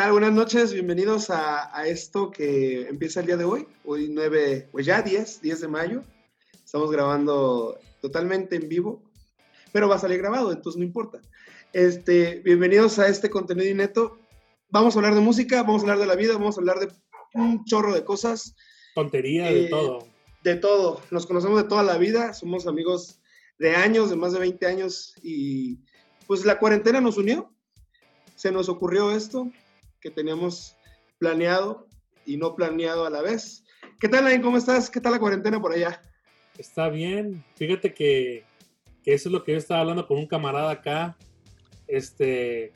¿Qué tal? Buenas noches, bienvenidos a, a, esto que empieza el día de hoy, hoy 9, pues ya 10, 10 de mayo. Estamos grabando totalmente en vivo, pero va a salir grabado, entonces no importa. Este, bienvenidos a este contenido ineto. Vamos a hablar de música, vamos a hablar de la vida, vamos a hablar de un chorro de cosas. Tontería, de Eh, todo. De todo. Nos conocemos de toda la vida, somos amigos de años, de más de 20 años y pues la cuarentena nos unió. Se nos ocurrió esto que teníamos planeado y no planeado a la vez. ¿Qué tal, Nain? ¿Cómo estás? ¿Qué tal la cuarentena por allá? Está bien. Fíjate que, eso es lo que yo estaba hablando con un camarada acá. Este,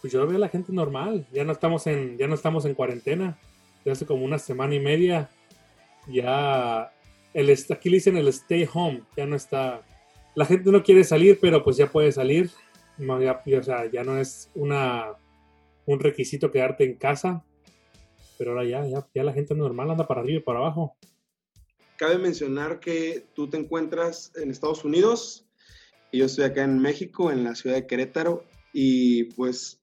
pues yo veo a la gente normal. Ya no estamos en, ya no estamos en cuarentena. Ya hace como una semana y media. Ya el aquí le dicen el stay home. Ya no está. La gente no quiere salir, pero pues ya puede salir. O sea, ya no es una un requisito quedarte en casa. Pero ahora ya, ya, ya la gente normal anda para arriba y para abajo. Cabe mencionar que tú te encuentras en Estados Unidos y yo estoy acá en México, en la ciudad de Querétaro. Y pues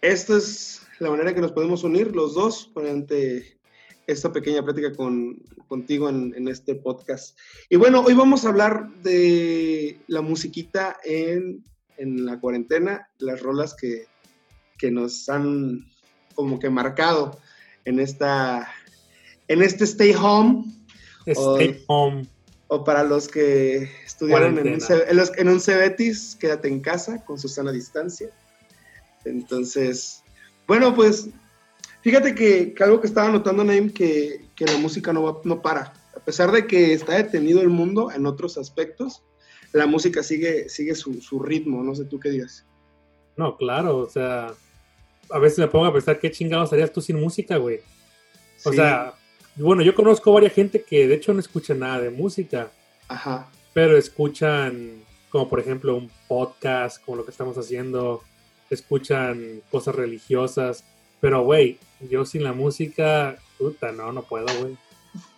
esta es la manera que nos podemos unir los dos durante esta pequeña plática con, contigo en, en este podcast. Y bueno, hoy vamos a hablar de la musiquita en, en la cuarentena, las rolas que, que nos han como que marcado en esta en este stay home Stay home. o para los que estudiaron en un, en, un Cebetis, quédate en casa con su sana distancia. Entonces, bueno, pues fíjate que, que algo que estaba notando, Naim, que, que la música no, va- no para. A pesar de que está detenido el mundo en otros aspectos, la música sigue, sigue su, su ritmo, no sé tú qué digas. No, claro, o sea, a veces me pongo a pensar qué chingados harías tú sin música, güey. O Sí, sea, bueno, yo conozco varias gente que de hecho no escucha nada de música, Ajá. pero escuchan, como por ejemplo, un podcast, como lo que estamos haciendo, escuchan cosas religiosas, pero güey, yo sin la música, puta, no, no puedo, güey.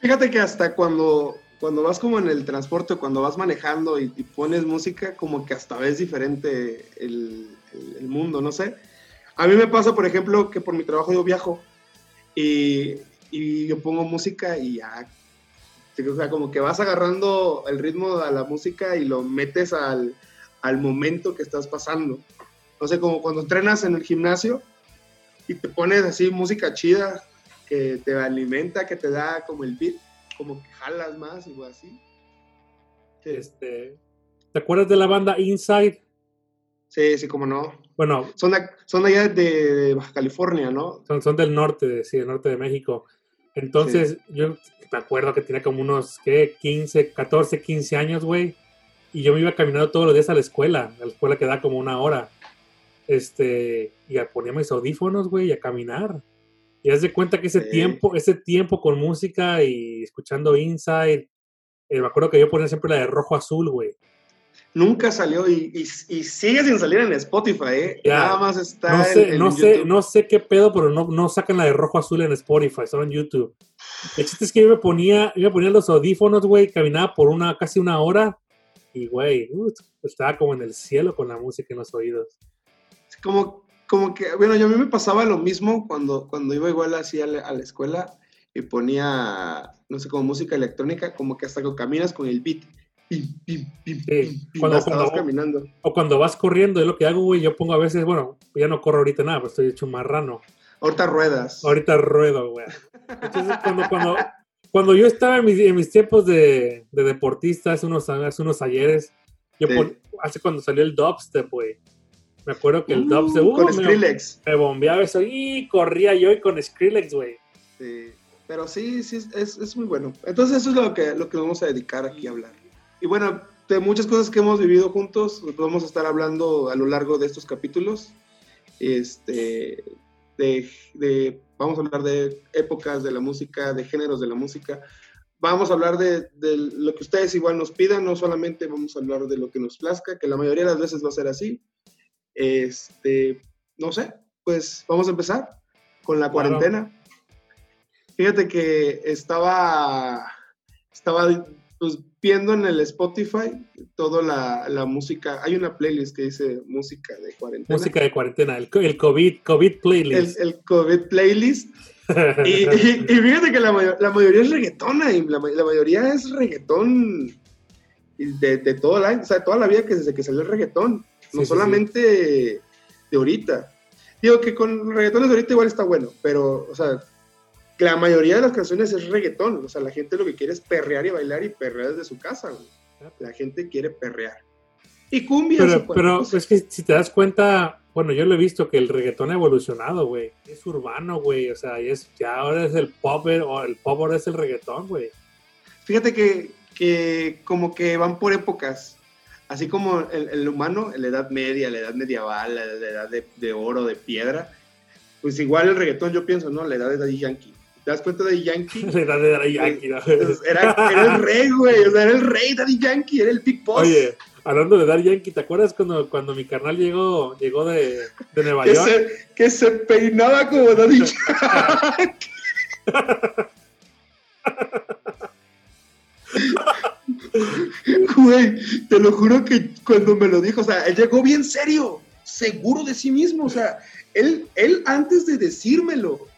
Fíjate que hasta cuando, cuando vas como en el transporte, cuando vas manejando y, y pones música, como que hasta ves diferente el, el- el mundo, no sé. A mí me pasa, por ejemplo, que por mi trabajo yo viajo y, y yo pongo música y ya, o sea, como que vas agarrando el ritmo a la música y lo metes al, al momento que estás pasando. No sé, como cuando entrenas en el gimnasio y te pones así música chida que te alimenta, que te da como el beat, como que jalas más o así. Sí, Este, ¿te acuerdas de la banda Inside? Sí, sí, como no. Bueno, Son de, son de allá de, de Baja California, ¿no? son, son del norte, sí, del norte de México. Entonces, yo me acuerdo que tenía como unos, ¿qué? 15, 14, 15 años, güey. Y yo me iba caminando todos los días a la escuela, a la escuela que da como una hora. Este, y ponía mis audífonos, güey, y a caminar. Y haz de cuenta que ese Sí. tiempo, ese tiempo con música y escuchando Inside, eh, me acuerdo que yo ponía siempre la de rojo azul, güey. Nunca salió y, y, y sigue sin salir en Spotify, ¿eh? Nada más está No en- sé, en no sé, YouTube. no sé qué pedo, pero no, no sacan la de rojo azul en Spotify, solo en YouTube. El chiste es que yo me ponía, yo me ponía los audífonos, güey, caminaba por una, casi una hora, y güey, uh, estaba como en el cielo con la música en los oídos. Como, como que, bueno, yo a mí me pasaba lo mismo cuando, cuando iba igual así a la, a la escuela y ponía, no sé, como música electrónica, como que hasta que caminas con el beat. Pim, pim, pim, Sí, pim, pim, cuando- hasta vas cuando- caminando. O cuando vas corriendo, es lo que hago, güey, yo pongo a veces, bueno, ya no corro ahorita nada, pero estoy hecho marrano. Ahorita ruedas. Ahorita ruedo, güey. Entonces, cuando, cuando, cuando yo estaba en mis, en mis tiempos de, de deportista, hace unos, hace unos ayeres, yo Sí. pon- hace cuando salió el dubstep, güey. Me acuerdo que el Uh, dubstep, uh, con Skrillex. me bombeaba eso y corría yo y con Skrillex, güey. Sí, pero sí, sí, es, es, es muy bueno. Entonces eso es lo que, lo que vamos a dedicar aquí a hablar. Y bueno, de muchas cosas que hemos vivido juntos, vamos a estar hablando a lo largo de estos capítulos. Este, de, de- vamos a hablar de épocas de la música, de géneros de la música. Vamos a hablar de, de lo que ustedes igual nos pidan, no solamente vamos a hablar de lo que nos plazca, que la mayoría de las veces va a ser así. Este, no sé, pues vamos a empezar con la Claro. cuarentena. Fíjate que estaba, estaba pues viendo en el Spotify toda la, la, música, hay una playlist que dice música de cuarentena. Música de cuarentena, el, el COVID, COVID playlist. El, el COVID playlist. y, y, fíjate que la, la, mayoría es reggaetona, y la, la mayoría es reggaetón de, de todo la, o sea, toda la vida que desde que salió el reggaetón, no sí, solamente sí. de ahorita. Digo que con reggaetones de ahorita igual está bueno, pero, o sea, la mayoría de las canciones es reggaetón. O sea, la gente lo que quiere es perrear y bailar y perrear desde su casa, güey. La gente quiere perrear. Y cumbia. Pero, pero es que si te das cuenta, bueno, yo lo he visto que el reggaetón ha evolucionado, güey. Es urbano, güey. O sea, es, ya ahora es el pop, o el pop ahora es el reggaetón, güey. Fíjate que, que como que van por épocas. Así como el, el humano, la edad media, la edad medieval, la, la edad de, de, oro, de piedra, pues igual el reggaetón, yo pienso, ¿no? La edad de Daddy Yankee. ¿Te das cuenta de Yankee? Edad de Daddy Yankee, ¿no? Era, era, el rey, güey. O sea, era el rey Daddy Yankee, era el Big Boss. Oye, hablando de Daddy Yankee, ¿te acuerdas cuando, cuando mi carnal llegó, llegó de, de Nueva que York? Se, que se peinaba como Daddy Yankee. Güey, te lo juro que cuando me lo dijo, o sea, él llegó bien serio, seguro de sí mismo, o sea, él, él antes de decírmelo,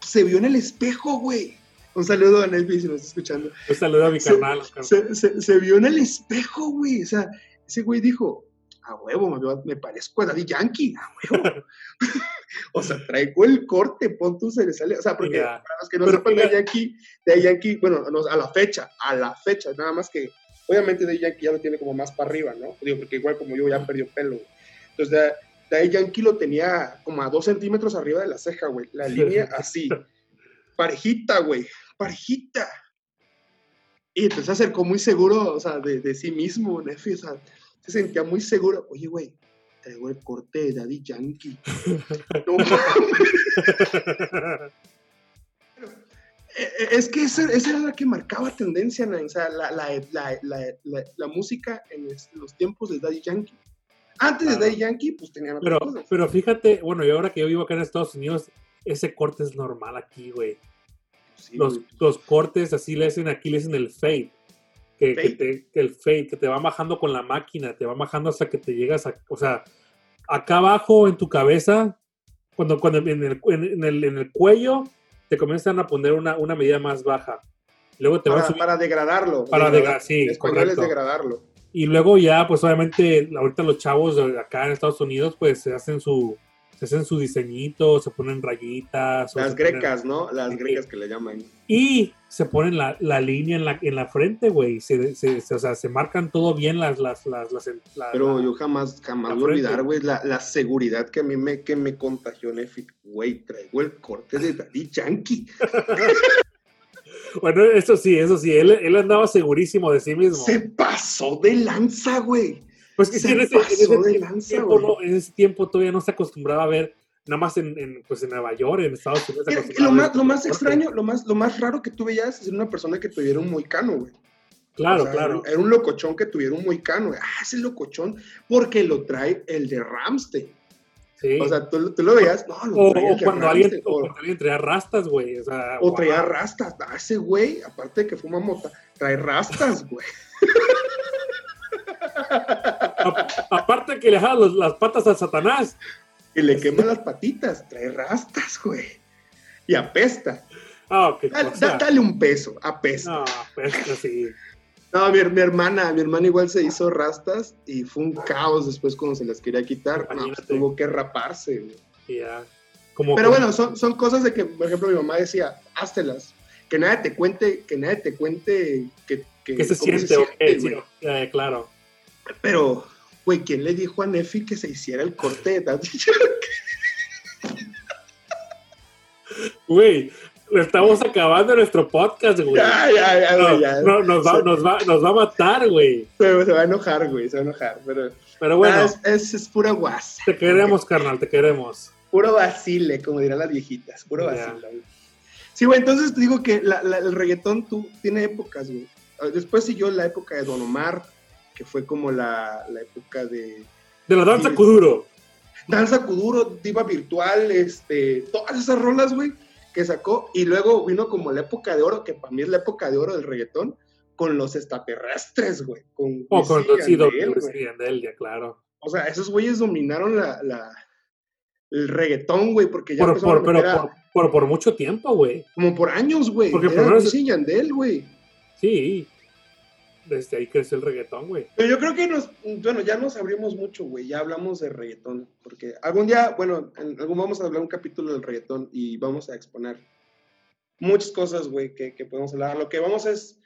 se vio en el espejo, güey. Un saludo a Nelvi si nos está escuchando. Un saludo a mi carnal. Se, se, se, vio en el espejo, güey. O sea, ese güey dijo, a huevo, me, me parezco a Daddy Yankee, a huevo. o sea, traigo el corte, pon tú, se le sale. O sea, porque yeah. para los que no Pero sepan, Daddy Yankee, Daddy Yankee, bueno, no, a la fecha, a la fecha, nada más que, obviamente Daddy Yankee ya lo tiene como más para arriba, ¿no? Digo, porque igual como yo ya perdió pelo, güey. Entonces, Daddy Yankee lo tenía como a dos centímetros arriba de la ceja, güey. La línea así. Parejita, güey. Parejita. Y entonces se acercó muy seguro, o sea, de, de sí mismo, Nefi. O sea, se sentía muy seguro. Oye, güey, traigo el corte de Daddy Yankee. no Es que esa, esa, era la que marcaba tendencia, ¿no? o sea, la, la, la, la, música en los tiempos de Daddy Yankee. Antes claro. de Daddy Yankee, pues tenían pero, cosas. pero fíjate, bueno, y ahora que yo vivo acá en Estados Unidos, ese corte es normal aquí, güey. Sí, los, los, cortes así le hacen aquí, le hacen el fade. Que, ¿Fade? que, te, que, el fade, que te va bajando con la máquina, te va bajando hasta que te llegas a. O sea, acá abajo en tu cabeza, cuando, cuando en, el, en, el, en el cuello, te comienzan a poner una, una medida más baja. Luego te para, van a subir, para degradarlo. Para degradar, sí. Es degradarlo. Y luego ya, pues obviamente, ahorita los chavos acá en Estados Unidos, pues se hacen su, se hacen su diseñito, se ponen rayitas. Las grecas, ponen, ¿no? Las grecas que le llaman. Y se ponen la, la línea en la, en la frente, güey. Se, se, se, o sea, se marcan todo bien las... las, las, las la, Pero yo jamás, jamás voy a olvidar, güey, la, la, seguridad que a mí me, que me contagió Nefi. Güey, traigo el corte de Daddy Yankee. Bueno, eso sí, eso sí, él, él, andaba segurísimo de sí mismo. Se pasó de lanza, güey. Pues que se en ese, pasó en ese de lanza, tiempo, no, en ese tiempo todavía no se acostumbraba a ver, nada más en, en pues en Nueva York, en Estados Unidos. Lo, más, lo más extraño, lo más, lo más raro que tú veías es una persona que tuviera un moicano, güey. Claro, o sea, claro. Era un locochón que tuviera un moicano, güey. Ah, ese locochón, porque lo trae el de Ramstein. Sí. O sea, tú, tú, lo veías, no, lo o, o, cuando alguien, o, cuando alguien traía rastas, güey. O, sea, o wow. traía rastas. Ah, ese güey, aparte de que fuma mota, trae rastas, güey. aparte que le jala los, las patas a Satanás. Y le quema las patitas, trae rastas, güey. Y apesta. Ah, qué dale, dale un peso, apesta. No, apesta, sí. No, mi, mi, hermana, mi hermana igual se hizo rastas y fue un caos después cuando se las quería quitar. No, pues, tuvo que raparse. Ya. Como, Pero como... bueno, son, son cosas de que, por ejemplo, mi mamá decía, háztelas. Que nadie te cuente, que nadie te cuente que, que, ¿Qué se siente, se okay, siente sí, eh, claro. Pero, güey, ¿quién le dijo a Nefi que se hiciera el corte de Güey, estamos acabando nuestro podcast, güey. Ya, ya, ya, no, ya. No, nos, va, nos, va, nos va a matar, güey. Se, se, va a enojar, güey, se va a enojar. Pero, pero bueno. Ah, es, es, es, pura guasa. Te queremos, carnal, te queremos. Puro vacile, como dirán las viejitas. Puro vacile. Yeah. Sí, güey, entonces te digo que la, la, el reggaetón tú, tiene épocas, güey. Después siguió la época de Don Omar, que fue como la, la época de... De la danza Kuduro. Danza Kuduro, Diva Virtual, este, todas esas rolas, güey, que sacó. Y luego vino como la época de oro, que para mí es la época de oro del reggaetón, con los extraterrestres, güey. Con O con sí, Yandel, ya claro. O sea, esos güeyes dominaron la, la- el reggaetón, güey, porque ya Por, por, pero a- por, por, por mucho tiempo, güey. como por años, güey. Porque Era primero es- y Yandel, güey. Sí. Desde ahí creció el reggaetón, güey. Pero yo creo que nos, bueno, ya nos abrimos mucho, güey. Ya hablamos de reggaetón. Porque algún día, bueno, en algún vamos a hablar un capítulo del reggaetón y vamos a exponer muchas cosas, güey, que, que podemos hablar. Lo que vamos es.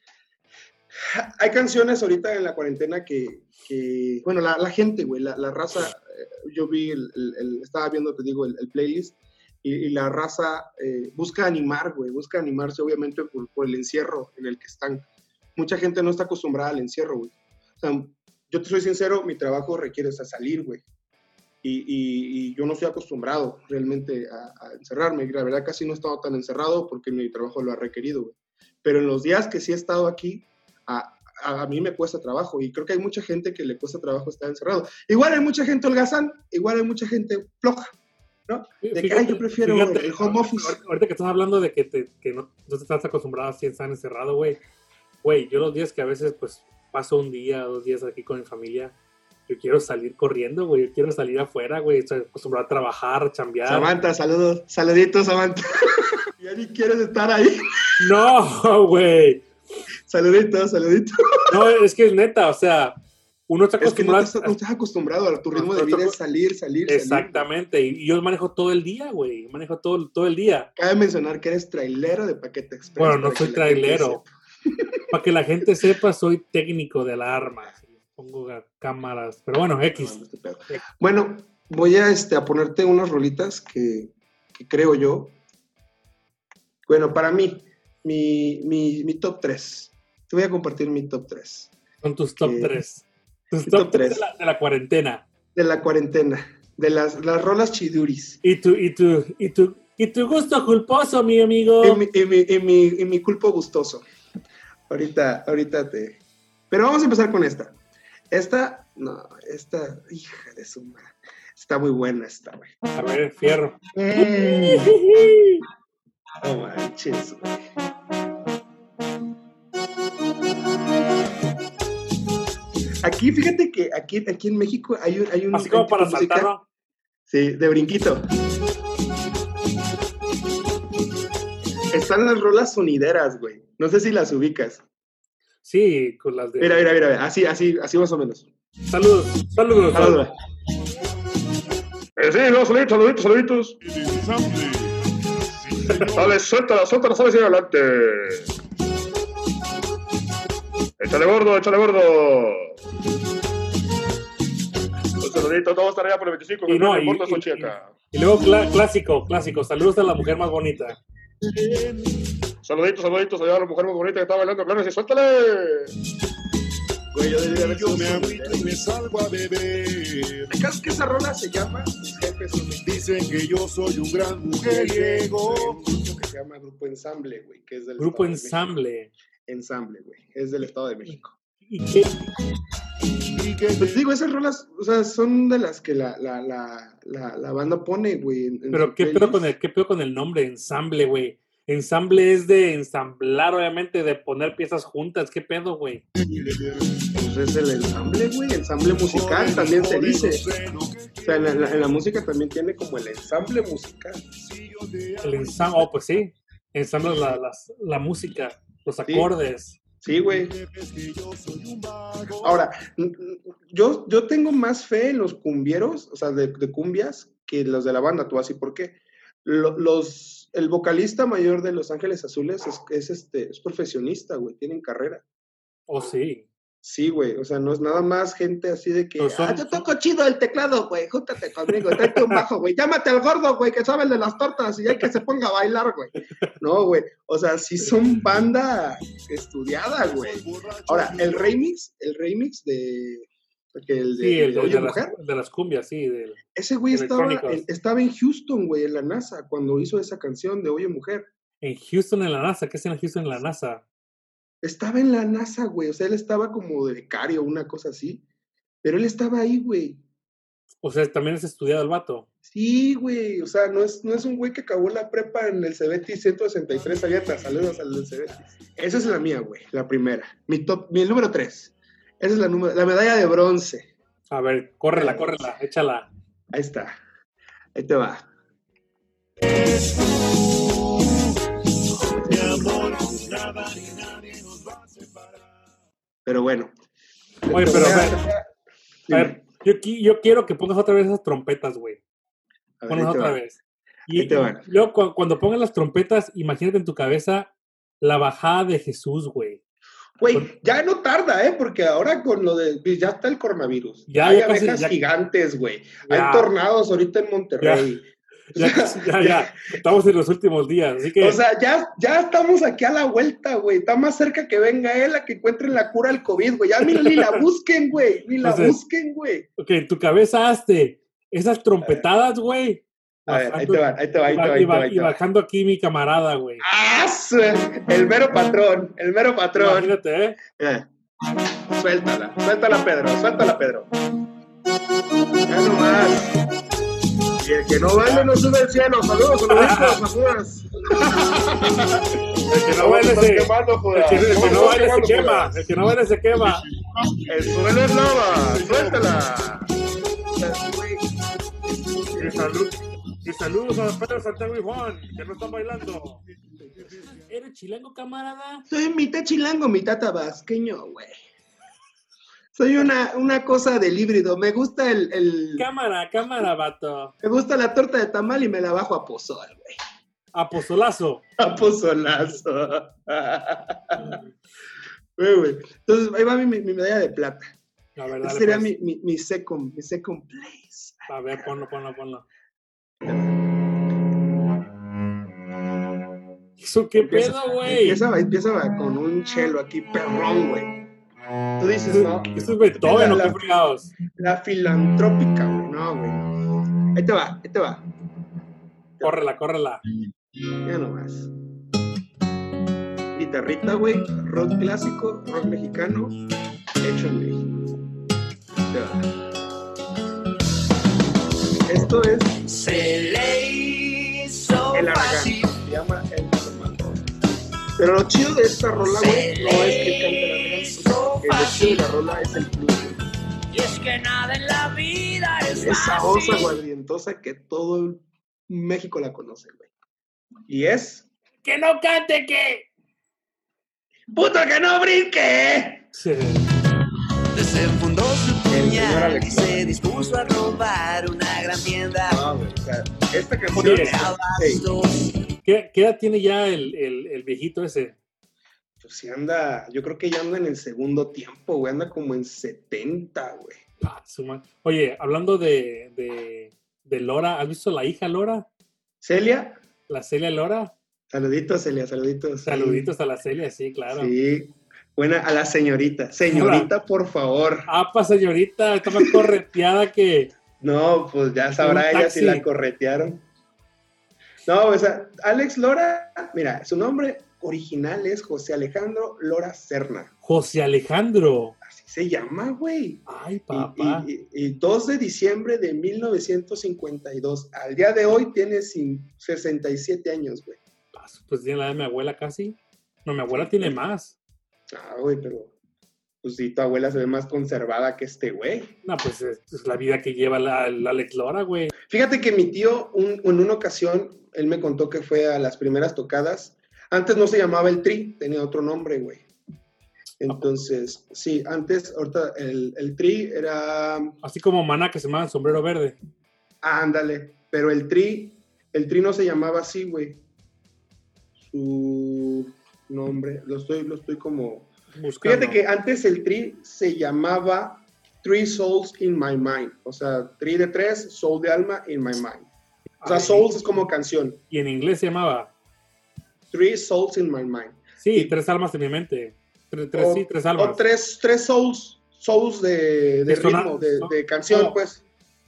Hay canciones ahorita en la cuarentena que, que bueno, la, la gente, güey, la, la raza, eh, yo vi, el, el- el- estaba viendo, te digo, el, playlist, y, y la raza eh, busca animar, güey, busca animarse obviamente por, por el encierro en el que están. Mucha gente no está acostumbrada al encierro, güey. O sea, yo te soy sincero, mi trabajo requiere salir, güey. Y, y- y yo no estoy acostumbrado realmente a, a encerrarme. La verdad casi no he estado tan encerrado porque mi trabajo lo ha requerido, güey. Pero en los días que sí he estado aquí, a, a, a mí me cuesta trabajo. Y creo que hay mucha gente que le cuesta trabajo estar encerrado. Igual hay mucha gente holgazán, igual hay mucha gente floja. Sí, De que, ay, yo prefiero el home office. ahorita- Ahorita que estás hablando de que, te, que no, no te estás acostumbrado a estar encerrado, güey. Güey, yo los días que a veces, pues, paso un día, dos días aquí con mi familia, yo quiero salir corriendo, güey. Yo quiero salir afuera, güey. Estoy acostumbrado a trabajar, chambear. Samantha, saludos, saluditos, Samantha. ya ni quieres estar ahí. No, güey. Saluditos, saluditos. No, es que es neta, o sea, uno está Es que no, te acostumbrado. estás, no estás acostumbrado a tu ritmo de vida es salir, salir. Exactamente, y y yo manejo todo el día, güey. Manejo todo, todo el día. Cabe mencionar que eres trailero de Paquete Express. Bueno, no soy trailero. Para que la gente sepa, soy técnico de alarmas. Pongo ga- cámaras. Pero bueno, X. Bueno, voy a, este, a ponerte unas rolitas que, que creo yo. Bueno, para mí, mi, mi, mi top 3. Te voy a compartir mi top 3 Son tus top Eh, 3. Tus top top 3 tres. de la, de la cuarentena. de la cuarentena, de las, las rolas chiduris. Y tu, y tu, y tu, y tu gusto culposo, mi amigo. Y mi, y mi, y mi, y mi culpo gustoso. Ahorita, ahorita te. Pero vamos a empezar con esta. Esta, no, esta, hija de su madre. Está muy buena esta, güey. A ver, fierro. Mm, No manches, güey. Aquí, fíjate que aquí, aquí en México hay un, hay un Así como para saltar, ¿no? Sí, de brinquito. Están las rolas sonideras, güey. No sé si las ubicas. Sí, con las de. Mira, mira, mira, mira. Así, así, así más o menos. Saludos, saludos. Saludos. Eh, sí, no, saluditos, saluditos, saluditos. Dale, suéltala, suéltala, sale, sigue adelante. Échale gordo, échale gordo. Un saludito, todo estará allá por el 25, Y que no, importa su y- chica. Y luego cla- clásico, clásico. Saludos a la mujer más bonita. Saluditos, saluditos allá a la mujer muy bonita que está bailando, claro, y suéltale. Güey, yo me agüito y me salgo a beber. ¿Sabes que esa rola se llama? Mis jefes Dicen que yo soy un gran mujeriego. grupo que se llama Grupo Ensamble, güey, que es del Grupo Estado de México. Ensamble. Ensamble, güey, es del Estado de México. ¿Y qué? Y que Pues digo, esas rolas, o sea, son de las que la, la, la, la, la banda pone, güey. en- en Pero qué pedo con el, qué pedo con el nombre, ensamble, güey. Ensamble es de ensamblar, obviamente, de poner piezas juntas. ¿Qué pedo, güey? Pues es el ensamble, güey, ensamble musical también se dice. O sea, en la, en la música también tiene como el ensamble musical. El ensamble, oh, pues sí. Ensamble la, la música, los acordes. Sí, güey. Ahora, yo, yo tengo más fe en los cumbieros, o sea, de, de cumbias, que los de la banda, tú así, ¿por qué? Lo- los, el vocalista mayor de Los Ángeles Azules es, es, este, es profesionista, güey, tienen carrera. Oh, sí. Sí, güey, o sea, no es nada más gente así de que, No son- ah, yo toco chido el teclado, güey, júntate conmigo, tráete un bajo, güey, llámate al gordo, güey, que sabe el de las tortas y hay que se ponga a bailar, güey. No, güey, o sea, sí son banda estudiada, güey. Ahora, el remix, el remix de, que el de, Sí, el de, Oye de las, Mujer, de las cumbias, sí. del- ese güey estaba, estaba en Houston, güey, en la NASA, cuando hizo esa canción de Oye Mujer. En Houston, en la NASA. ¿Qué es en Houston, en la NASA? Estaba en la NASA, güey, o sea, él estaba como de becario, una cosa así, pero él estaba ahí, güey. O sea, también es estudiado el vato. Sí, güey, o sea, no es, no es un güey que acabó la prepa en el Cebetis 163 abierta. Saludos al Cebetis. Esa es la mía, güey, la primera. Mi top, mi número 3. Esa es la, número, la medalla de bronce. A ver, córrela, córrela, échala. Ahí está. Ahí te va. Mi amor, nada ni nadie nos va a separar. Pero bueno. Oye, pero a ver, a ver, yo, qui- yo quiero que pongas otra vez esas trompetas, güey. Ponlas otra va. vez. Y, Ahí te van. y luego cuando pongas las trompetas, imagínate en tu cabeza la bajada de Jesús, güey. Güey, ya no tarda, ¿eh? Porque ahora con lo de. Ya está el coronavirus. Ya, Hay ya casi, abejas ya- gigantes, güey. Hay tornados ahorita en Monterrey. Ya, ya, ya, estamos en los últimos días, así que O sea, ya, ya estamos aquí a la vuelta, güey. Está más cerca que venga él a que encuentren la cura al COVID, güey. Ya ni, ni la busquen, güey. Ni la Entonces- busquen, güey. ok, en tu cabeza hazte esas trompetadas, güey. A ver, ahí te va, ahí te va, ahí y te va, ahí y te va, bajando aquí mi camarada, güey. ¡Ah! El mero patrón, el mero patrón. Imagínate, ¿eh? Eh, Suéltala, suéltala, Pedro, suéltala, Pedro. Ya nomás. Y el que no baile no sube al cielo. Saludos, saluditos, saludos. El que no baile se, quemando, el Judas. que, el que ¿Cómo no baile se quema. El que no baile se quema. El suelo es lava, suéltala. Salud, y saludos a Pedro Santiago y Juan, que no están bailando. ¿Eres chilango, camarada? Soy mitad chilango, mitad tabasqueño, güey. Soy una, una cosa del híbrido. Me gusta el, el- Cámara, cámara, vato. me gusta la torta de tamal y me la bajo a pozol, güey. A pozolazo. A pozolazo. Güey, güey. Entonces, ahí va mi, mi- mi medalla de plata. A ver, Ese dale, sería pues. mi, mi, mi second, mi second place. A ver, ponlo, ponlo, ponlo. ¿Eso qué Empieza- pedo, güey? Empieza, empieza con un chelo aquí, perrón, güey. Tú dices, no, Esto es Beethoven, ¿o La- qué la- fregados? la filantrópica, güey. No, güey. Ahí te va, ahí te va. Córrela, córrela. Ya nomás. Guitarrita, güey. Rock clásico, rock mexicano, hecho en México. Ahí te va. Esto es Se le hizo el Aragán. fácil. Se llama el Normal. Pero lo chido de esta rola, güey, no es que cante el Aragán. El chido de la rola es el güey. Y es que nada en la vida es Esa voz fácil. aguardientosa que todo el México la conoce, güey. Y es. ¡Que no cante, que! ¡Puto que no brinque! Desenfundó y se dispuso a robar una gran tienda No, güey, o sea, esta canción. Oye, de Hey, abastos. ¿Qué, qué edad tiene ya el, el, el viejito ese? pues sí anda, yo creo que ya anda en el segundo tiempo, güey, anda como en 70, güey. Ah, Oye, hablando de, de, de Lora, ¿has visto la hija Lora? Celia, La Celia Lora. saluditos, Celia, saluditos. sí. Saluditos a la Celia, sí, claro. Sí, buena a la señorita. Señorita, por favor. Apa, señorita, está más correteada que. No, pues ya sabrá ella si la corretearon. No, o sea, Alex Lora, mira, su nombre original es José Alejandro Lora Serna. José Alejandro. Así se llama, güey. Ay, papá. y- y- y 2 de diciembre de 1952. Al día de hoy tiene sin- 67 años, güey. Pues tiene la de mi abuela casi. No, mi abuela tiene más. Ah, güey, pero pues sí, tu abuela se ve más conservada que este güey. No, pues es, es la vida que lleva la, la Alex Lora, güey. Fíjate que mi tío, un- en una ocasión, él me contó que fue a las primeras tocadas. Antes no se llamaba el Tri, tenía otro nombre, güey. Entonces, sí, antes, ahorita el, el Tri era, Así como Maná que se llama sombrero verde. ándale, pero el Tri, el Tri no se llamaba así, güey. Su nombre, lo estoy, lo estoy como... Buscando. Fíjate que antes el Tri se llamaba Three Souls in My Mind. O sea, Tri de tres, Soul de alma in my mind. O sea, Ay, Souls es como canción. Y en inglés se llamaba. Three Souls in My Mind. Sí, tres almas en mi mente. Tres, tres, O- sí, tres O almas. tres, tres Souls, Souls de, de ritmo, de, de canción, oh, pues.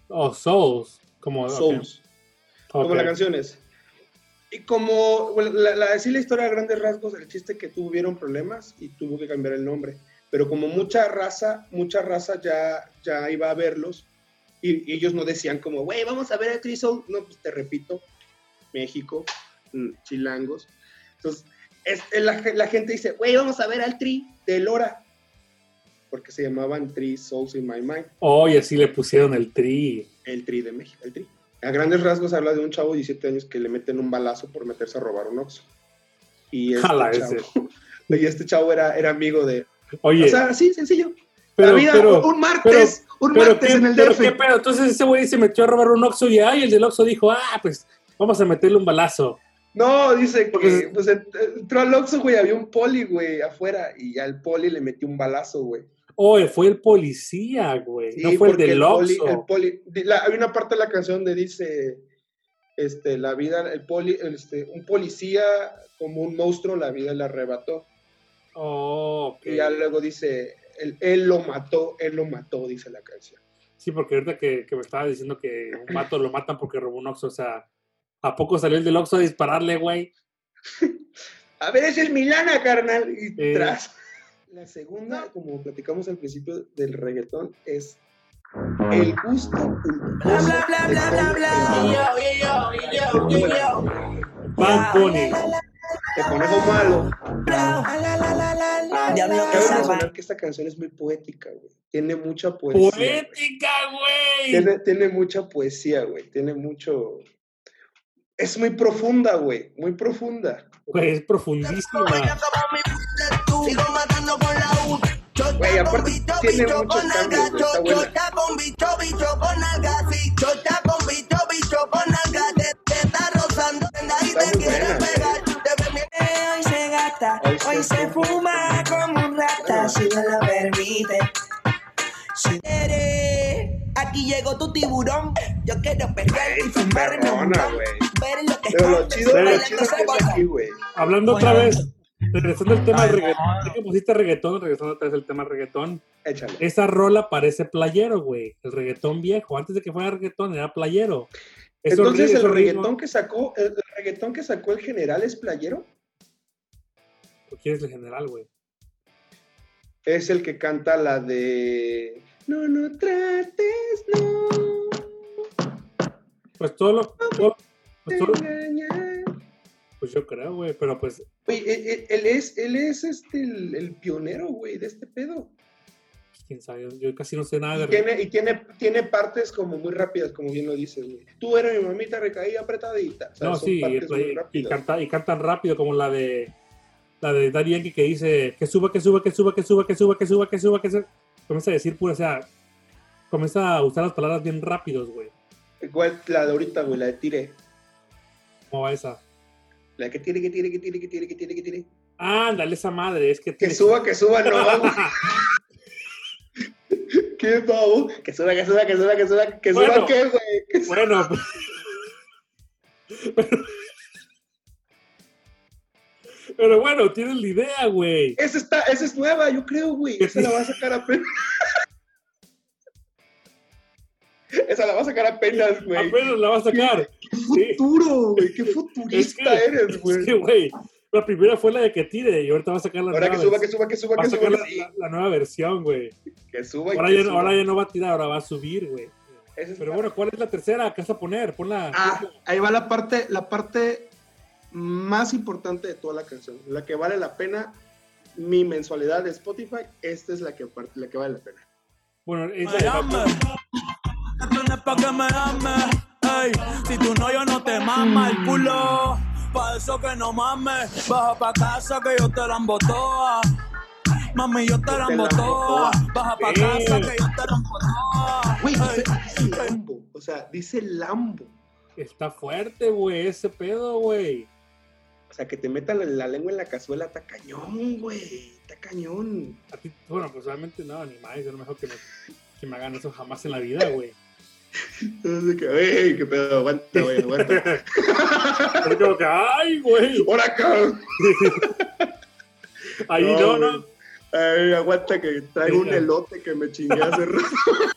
Oh, Souls. Como, Souls, como ok. la canción es. Y como, bueno, la, la, decir la historia a grandes rasgos, el chiste que tuvieron problemas y tuvo que cambiar el nombre. Pero como mucha raza, mucha raza ya, ya iba a verlos, Y, y ellos no decían como, güey, vamos a ver a Tri Soul. No, pues te repito, México, mm, chilangos. Entonces, es- la, la gente dice, güey, vamos a ver al Tri de Lora. Porque se llamaban Tri Souls in My Mind. Oh, y así le pusieron el tri. El Tri de México, el Tri. A grandes rasgos habla de un chavo de 17 años que le meten un balazo por meterse a robar un Oxxo. Y este, Jala chavo, ese. y este chavo era, era amigo de... Oye, O sea, sí, sencillo. pero, la vida, pero, un martes, un martes en el DF. qué pedo. Entonces ese güey se metió a robar un Oxxo y ay, el del Oxxo dijo, ah, pues vamos a meterle un balazo. No, dice Porque que pues, ent- entró al Oxxo, güey, había un poli, güey, afuera, y ya el poli le metió un balazo, güey. Oh, fue el policía, güey. Sí, no fue el del Oxxo. el poli- la- hay una parte de la canción donde dice, este, la vida, el poli, este, un policía como un monstruo, la vida le arrebató. Oh, ok. Y ya luego dice, él, él lo mató, él lo mató, dice la canción. Sí, porque ahorita que, que me estaba diciendo que un vato lo matan porque robó un Oxxo, o sea, ¿a poco salió el del Oxxo a dispararle, güey? A ver, ese es Milana, carnal. Y Eh. tras. La segunda, como platicamos al principio del reggaetón, es el gusto culposo Bla, bla, bla, de bla, bla, bla. Bad Bunny. De conejo malo. Cabe salva. mencionar que esta canción es muy poética, güey. Tiene mucha poesía. ¡Poética, güey! Tiene, tiene mucha poesía, güey. Tiene mucho. Es muy profunda, güey. Muy profunda. Güey, es profundísima. Sigo matando con la U. Chota Güey, aparte con bicho, tiene bicho con alga. güey, está Cho- buena. Chota con bicho, bicho con alga. Sí, chota con bicho, bicho con alga. Te, te está rozando y te quiere pegar. Hoy se gasta, Hoy se fuma como un rata. Si no lo permite. Si quiere, aquí llegó tu tiburón. Yo quiero perder y fumarme un. Ver lo que Pero lo chido, lo bailando chido que es cebolla. aquí, güey. Hablando otra vez, regresando al tema del reggaetón, ya que pusiste reggaetón, regresando otra vez al tema reggaetón, Échale. esa rola parece playero, güey. El reggaetón viejo, antes de que fuera reggaetón, era playero. Entonces, el reggaetón que sacó, el, reggaetón que sacó el general es playero. ¿Quién es el general, güey? Es el que canta la de. No, no trates, no. Pues todo lo. todo- pues, todo-. Pues yo creo, güey, pero pues Güey, él, él- él es, él es este, el, el pionero, güey, de este pedo. quién sabe, yo casi no sé nada de Y tiene, y tiene, tiene partes como muy rápidas, como bien lo dices, güey. Tú eres mi mamita recaída apretadita. O sea, No, sí, y, y- canta- y cantan rápido como la de la de Daddy Yankee que dice que suba, que suba, que suba, que suba, que suba, que suba, que suba, que suba. Comienza a decir pura, o sea, comienza a usar las palabras bien rápidos, güey. Igual la de ahorita, güey, la de tire. ¿Cómo va esa? La que tire, que tire, que tire, que tire, que tire, que tire. Ándale, esa madre, es que... Que tiene- suba, que suba, no, güey. ¿Qué pavo? Que suba, que suba, que suba, que suba, que suba, Bueno. ¿qué, güey? Que suba. Bueno. Pero, pero bueno, tienes la idea, güey. Esa, está, esa es nueva, yo creo, güey. Esa la va a sacar apenas. Esa la va a sacar apenas, güey. Apenas la va a sacar. Qué Sí. futuro, güey. Qué futurista Es que- eres, güey. Es que, güey, la primera fue la de que tire y ahorita va a sacar la Ahora nueva que suba, que suba, que suba, que suba. la, sí. la- la nueva versión, güey. Que suba y Ahora que ya, suba. ahora ya no va a tirar, ahora va a subir, güey. Es Pero la- bueno, ¿cuál es la tercera? ¿Qué vas a poner? Ponla. Ah, ahí va la parte, la parte más importante de toda la canción, la que vale la pena. Mi mensualidad de Spotify, esta es la que, la que vale la pena. Bueno, esa es ames. Ey, si tú no, yo no te mama el culo. Pa' eso que no mames. Baja pa' casa que yo te la toa. Mami, yo te la la toa. Baja pa' casa que yo te la toa. Güey, Ey, dice, Lambo, o sea, dice Lambo. Está fuerte, güey, ese pedo, güey. O sea, que te metan la, la lengua en la cazuela, está cañón, güey, está cañón. A ti, bueno, pues realmente no, ni más, yo no mejor que me, que me hagan eso jamás en la vida, güey. Entonces, que, ey, qué pedo, aguanta, güey, aguanta. Como que, ay, güey. ¡Hora, cabrón! Ahí no, no. Ay, aguanta que traigo un elote que me chingué hace rato.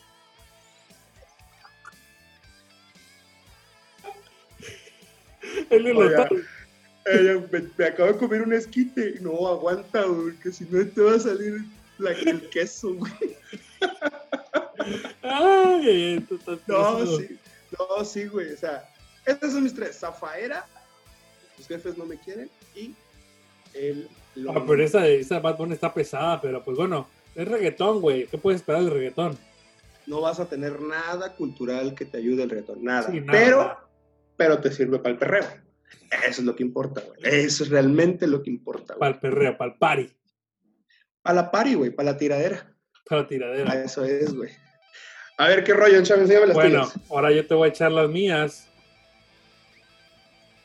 El elotón. eh, me, me acabo de comer un esquite. No, aguanta, güey, que si no te va a salir la- el queso, güey. Ay, No, sí. No, sí, güey. O sea, estos son mis tres. Zafaera, los jefes no me quieren y el... Ah, pero esa, esa Bad Bunny está pesada, pero pues bueno, es reggaetón, güey. ¿Qué puedes esperar del reggaetón? No vas a tener nada cultural que te ayude el reto, nada. Sí, nada, pero, pero te sirve para el perreo. Eso es lo que importa, güey. Eso es realmente lo que importa, Para güey. el perreo, para el party, Para la party, güey, para la tiradera. para la tiradera. Eso es, güey. A ver qué rollo, Chávez, enséñame las Bueno, tuyas. ahora yo te voy a echar las mías.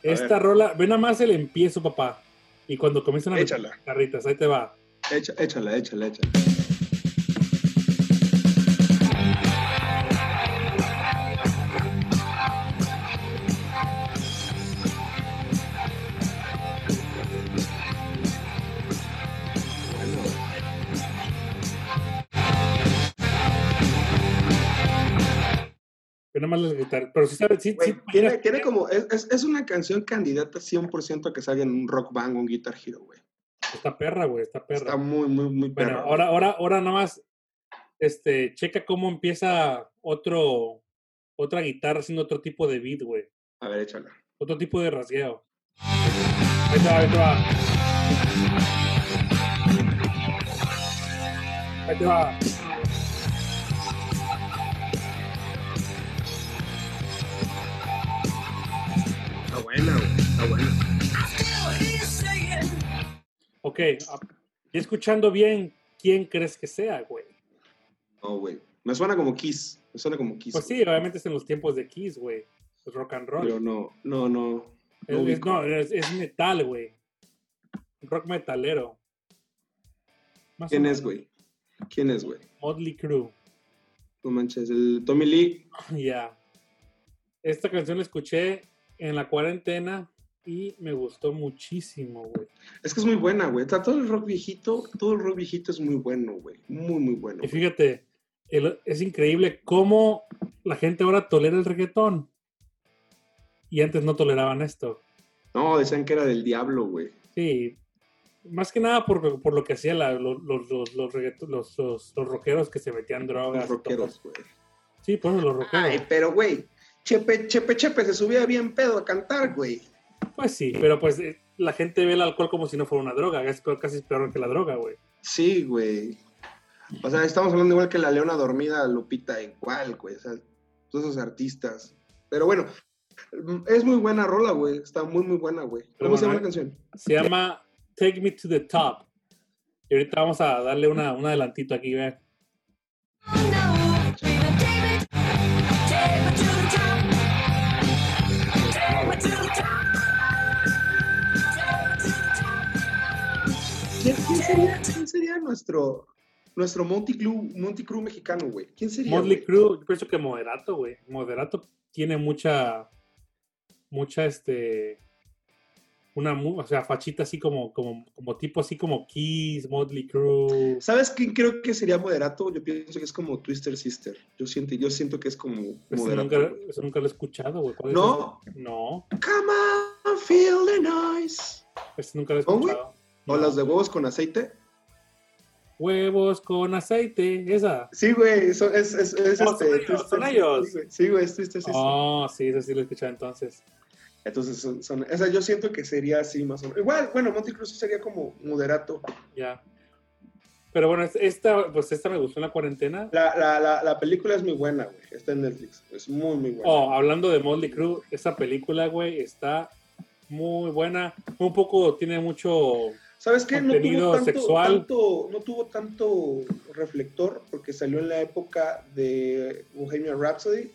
A Esta ver. rola, ve nada más el empiezo, papá. Y cuando comienzan a Échala. carritas, ahí te va. Echa- échala, échala, échala. Nada más las guitarras. Pero sí sabes, sí, Güey, sí, tiene, como, es, es- es una canción candidata 100% a que salga en un rock band o un guitar hero, güey. Está perra, güey, está perra. Está muy, muy, muy Bueno, perra, güey. ahora, ahora, ahora nada más, este, checa cómo empieza otro, otra guitarra haciendo otro tipo de beat, güey. A ver, échala. Otro tipo de rasgueo. Ahí va, ahí va. Ahí te va. Buena, güey. Está buena. Ok, ah, y escuchando bien, ¿quién crees que sea, güey? No, güey. Me suena como Kiss. Me suena como Kiss. Pues sí, obviamente es en los tiempos de Kiss, güey. Rock and roll. Pero no, no, no. Es- no es, ubico. no, es, es metal, güey. Rock metalero. Más ¿Quién es, güey? ¿Quién es, güey? Motley Crue. No manches, el Tommy Lee. Ya. Esta canción la escuché en la cuarentena y me gustó muchísimo, güey. Es que es muy buena, güey. Está todo el rock viejito, todo el rock viejito es muy bueno, güey. Muy, muy bueno. Y fíjate, el- es increíble cómo la gente ahora tolera el reggaetón. Y antes no toleraban esto. No, decían que era del diablo, güey. Sí. Más que nada por, por lo que hacían los, los, los, los, rockeros que se metían drogas. Los rockeros, güey. Sí, por eso los rockeros. Ay, pero, güey. Chepe, Chepe, Chepe se subía bien pedo a cantar, güey. Pues sí, pero pues eh, la gente ve el alcohol como si no fuera una droga. Es peor- casi peor que la droga, güey. Sí, güey. O sea, estamos hablando igual que la Leona Dormida, Lupita, igual, güey. O sea, todos esos artistas. Pero bueno, es muy buena rola, güey. Está muy, muy buena, güey. ¿Cómo se llama la canción? Se llama Take Me to the Top. Y ahorita vamos a darle una, un adelantito aquí, ve. Sería, quién sería nuestro, nuestro Monty Crew, Monty Crew mexicano, güey? ¿Quién sería? Güey? Crue, yo pienso que Moderato, güey. Moderato tiene mucha, mucha, este, una, o sea, fachita así como, como, como tipo así como Kiss, Motley Crue. ¿Sabes quién creo que sería moderato? Yo pienso que es como Twister Sister. Yo siento, yo siento que es como moderato. nunca, eso nunca lo he escuchado, güey. ¿Cuál es No. No, Come on, feel the noise. ese nunca lo he escuchado. O las de huevos con aceite. Huevos con aceite, esa. Sí, güey, eso es, es, es Oh, este. son ellos, son. Sí, güey, sí, es Twister Sister. Oh, sí, eso sí lo he escuchado entonces. Entonces, son, son- o sea, yo siento que sería así más o menos. Igual, bueno, Monty Cruz sí sería como moderato. Ya. Pero bueno, es- esta, pues esta me gustó en la cuarentena. La, la, la, la película es muy buena, güey. Está en Netflix. Es muy, muy buena. Oh, hablando de Motley Crue, esta película, güey, está muy buena. Un poco, tiene mucho... ¿Sabes qué? No tuvo, tanto, sexual. tanto- no tuvo tanto reflector porque salió en la época de Bohemian Rhapsody.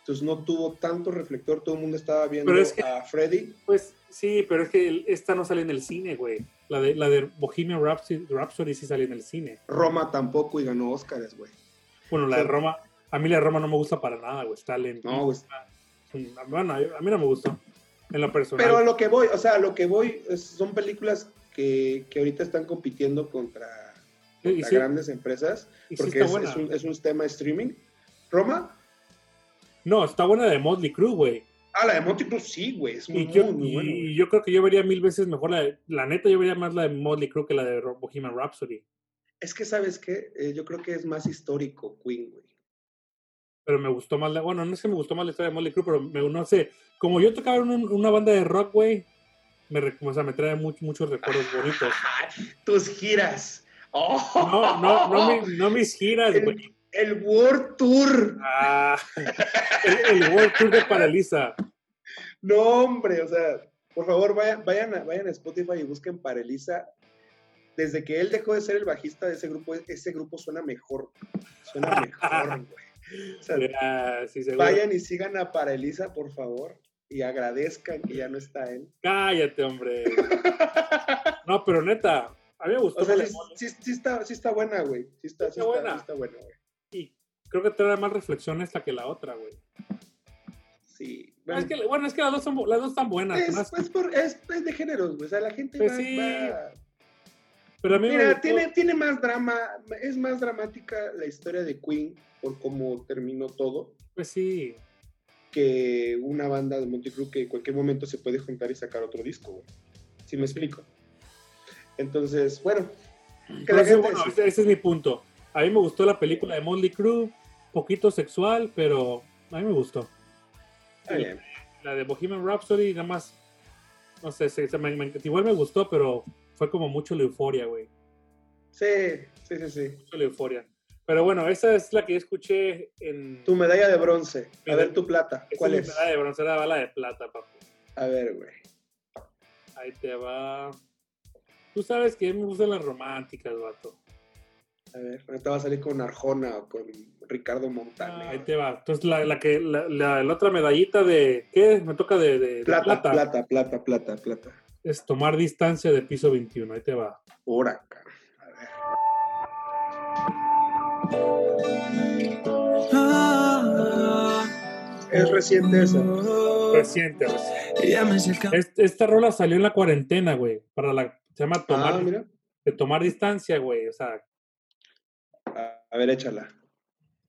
Entonces no tuvo tanto reflector. Todo el mundo estaba viendo Pero es que- a Freddy. Pues sí, pero es que esta no sale en el cine, güey. La de, la de Bohemian Rhapsody, Rhapsody sí sale en el cine. Roma tampoco y ganó Óscares, güey. Bueno, la de. Roma, a mí la de Roma no me gusta para nada, güey. Está lenta. No, güey. Bueno, a mí no me gustó. En lo personal. Pero a lo que voy, o sea, a lo que voy es- son películas que, que ahorita están compitiendo contra, contra sí- grandes empresas sí porque está es, es un, es un tema de streaming. ¿Roma? No, está buena de Motley Crue, güey. Ah, la de Monty Cruz sí, güey. Es muy, Y yo, muy, y- yo creo que yo vería mil veces mejor la de, la neta, yo vería más la de Motley Crue que la de Bohemian Rhapsody. Es que, ¿sabes qué? Eh, yo creo que es más histórico Queen, güey. pero me gustó más la, bueno, no es que me gustó más la historia de Molly Crew, pero me, no sé, como yo tocaba en un- una banda de rock, güey, me, o sea, me trae much- muchos recuerdos bonitos. Tus giras. Oh, No, no, no, mi- no mis giras, güey. El World Tour. Ah, el, el World Tour de Paralisa. No, hombre, o sea, por favor, vayan, vayan, a, vayan a Spotify y busquen Parelisa. Desde que él dejó de ser el bajista de ese grupo, ese grupo suena mejor. Suena mejor, güey. O sea, Ah, sí, vayan y sigan a Parelisa, por favor, y agradezcan que ya no está él. Cállate, hombre. No, pero neta, a mí me gustó. O sea, sí, sí- sí está, sí está buena, güey. Sí está, Está sí está, buena. está buena, güey. Y creo que trae más reflexión esta que la otra, güey. Sí. Es que, bueno, es que las dos, son, las dos están buenas. es, más- pues, por- es, es de géneros, güey. O sea, la gente Pues va- sí. va, pero a mí me Mira, gustó- tiene, tiene más drama, es más dramática la historia de Queen por cómo terminó todo Pues sí. Que una banda de Monticrew que en cualquier momento se puede juntar y sacar otro disco, güey. ¿Sí me explico? Entonces, bueno. que la gente bueno, ese, ese es mi punto. A mí me gustó la película de Molly Crew, poquito sexual, pero a mí me gustó. La de Bohemian Rhapsody, nada más, no sé, se- se me- me- igual me gustó, pero fue como mucho la euforia, güey. Sí, sí, sí, sí. Mucho la euforia. Pero bueno, esa es la que yo escuché en... Tu medalla de bronce. A ver tu plata. ¿Cuál mi es? medalla de bronce, era bala de plata, papi. A ver, güey. Ahí te va. Tú sabes que a mí me gustan las románticas, vato. A ver, ahorita va a salir con Arjona o con Ricardo Montaner. Ahí te va. Entonces, la, la que, la, la- la otra medallita de. ¿Qué? Me toca de, de- de plata, plata. plata, plata, plata. Es tomar distancia de piso 21. Ahí te va. Por acá. A ver. Es reciente esa. Reciente, reciente. Esta rola salió en la cuarentena, güey. Para la. Se llama tomar, Ah, mira. de tomar distancia, güey. O sea, A, a ver, échala.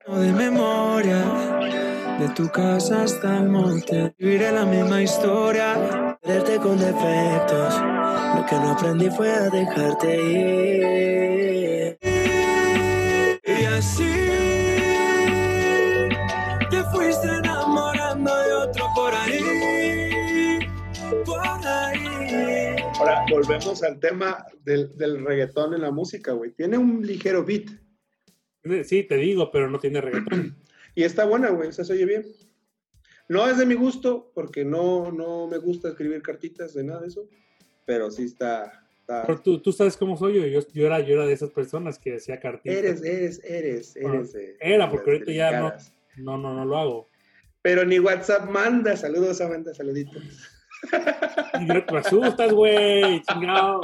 de memoria de tu casa hasta el monte viviré la misma historia Quererte con defectos. Lo que no aprendí fue a dejarte ir. Así te fuiste enamorando de otro por ahí por ahí Ahora, volvemos al tema del, del reggaetón en la música, güey. Tiene un ligero beat. sí, te digo, pero no tiene reggaetón. Y está buena, güey. O sea, se oye bien. No es de mi gusto, porque no, no me gusta escribir cartitas de nada de eso. Pero sí está. Está- Pero tú, tú sabes cómo soy yo. Yo, yo era, yo era de esas personas que decía cartitas. Eres, eres, eres, Bueno, eres. era, porque ahorita ya no. No, no, no lo hago. Pero ni WhatsApp manda. Saludos, Samantha, saluditos. Y me me asustas, güey. Chingado.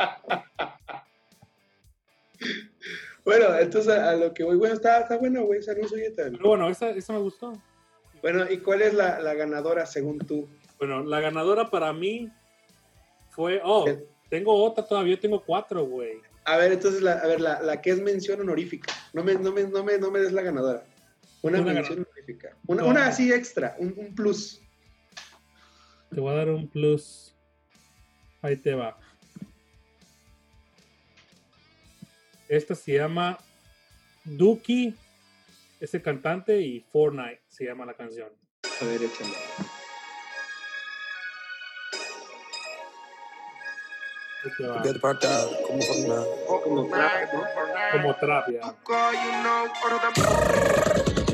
Bueno, entonces a, a lo que voy, bueno, está, está bueno, güey. Esa no tan. Pero bueno, esa, esa me gustó. Bueno, ¿y cuál es la, la ganadora según tú? Bueno, la ganadora para mí fue. Oh. Tengo otra todavía. Tengo cuatro, güey. A ver, entonces, la, a ver, la, la que es mención honorífica. No me, no me, no me, no me des la ganadora. Una, Una mención honorífica. Una, No. una así extra, un, un plus. Te voy a dar un plus. Ahí te va. Esta se llama Duki, es el cantante, y Fortnite se llama la canción. A ver, échale. Out, como Fortnite. Como trap. Como trap, ya.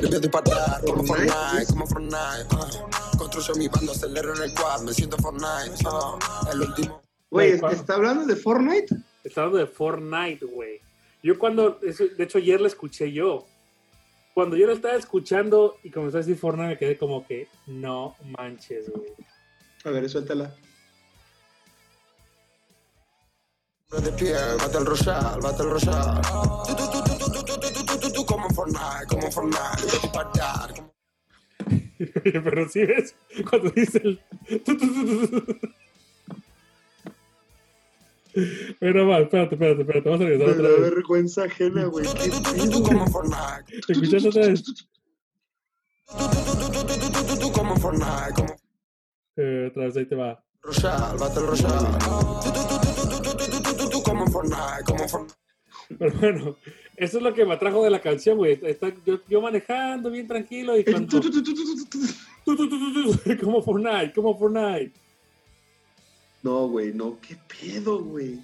Le voy a disparar como Fortnite, como Fortnite. ah. Construyo mi bando, acelero en el quad, me siento Fortnite. ah. El último. Güey. ¿está hablando de Fortnite? Está hablando de Fortnite, güey. Yo cuando, de hecho ayer la escuché yo. Cuando yo la estaba escuchando y comenzó a decir Fortnite, me quedé como que, no manches, güey. A ver, suéltala. De pie, Battle Royale, Battle Royale. Tú, tú, tú, tú, tú, tú, tú, tú, tú, tú, tú, como Fortnite, como Fortnite. Pero sí ves, cuando dice el... tu, tu, tu, tu, tu. Pero va, espérate, espérate, espérate, vamos a regresar otra vez. vergüenza ajena, güey. Tú, ¿Qué tú, tú, tú, pedo, tú, güey? como Fortnite. ¿Escuchaste otra vez? Tú, tú, tú, tú, tú, tú, tú, tú, tú, como Fortnite, como Eh, otra vez, ahí te va. Royale, Battle Royale. Fortnite, como Fortnite. Pero bueno, eso es lo que me atrajo de la canción, güey. Está- yo, yo manejando bien tranquilo y cuando... como Fortnite, como Fortnite. No, güey, no, qué pedo, güey.